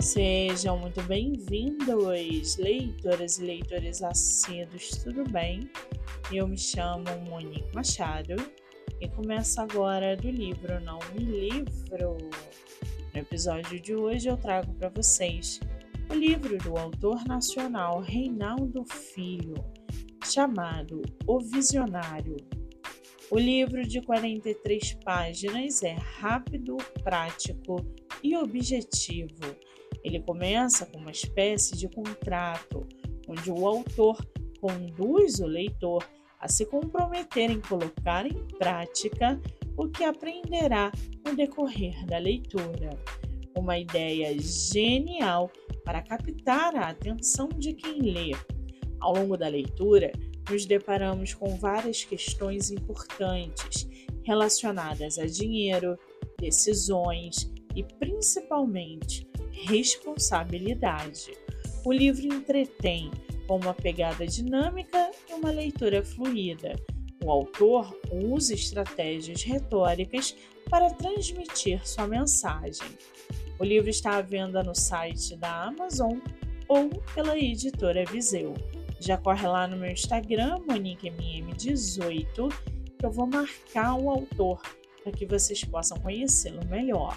Sejam muito bem-vindos, leitoras e leitores assíduos, tudo bem? Eu me chamo Monique Machado e começo agora do livro Não Me Livro. No episódio de hoje eu trago para vocês o livro do autor nacional Reinaldo Filho, chamado O Visionário. O livro de 43 páginas é rápido, prático e objetivo ele começa com uma espécie de contrato, onde o autor conduz o leitor a se comprometer em colocar em prática o que aprenderá no decorrer da leitura. Uma ideia genial para captar a atenção de quem lê. Ao longo da leitura, nos deparamos com várias questões importantes relacionadas a dinheiro, decisões e principalmente responsabilidade. O livro entretém com uma pegada dinâmica e uma leitura fluida. O autor usa estratégias retóricas para transmitir sua mensagem. O livro está à venda no site da Amazon ou pela editora Viseu. Já corre lá no meu Instagram, MoniqueMM18, que eu vou marcar o autor para que vocês possam conhecê-lo melhor.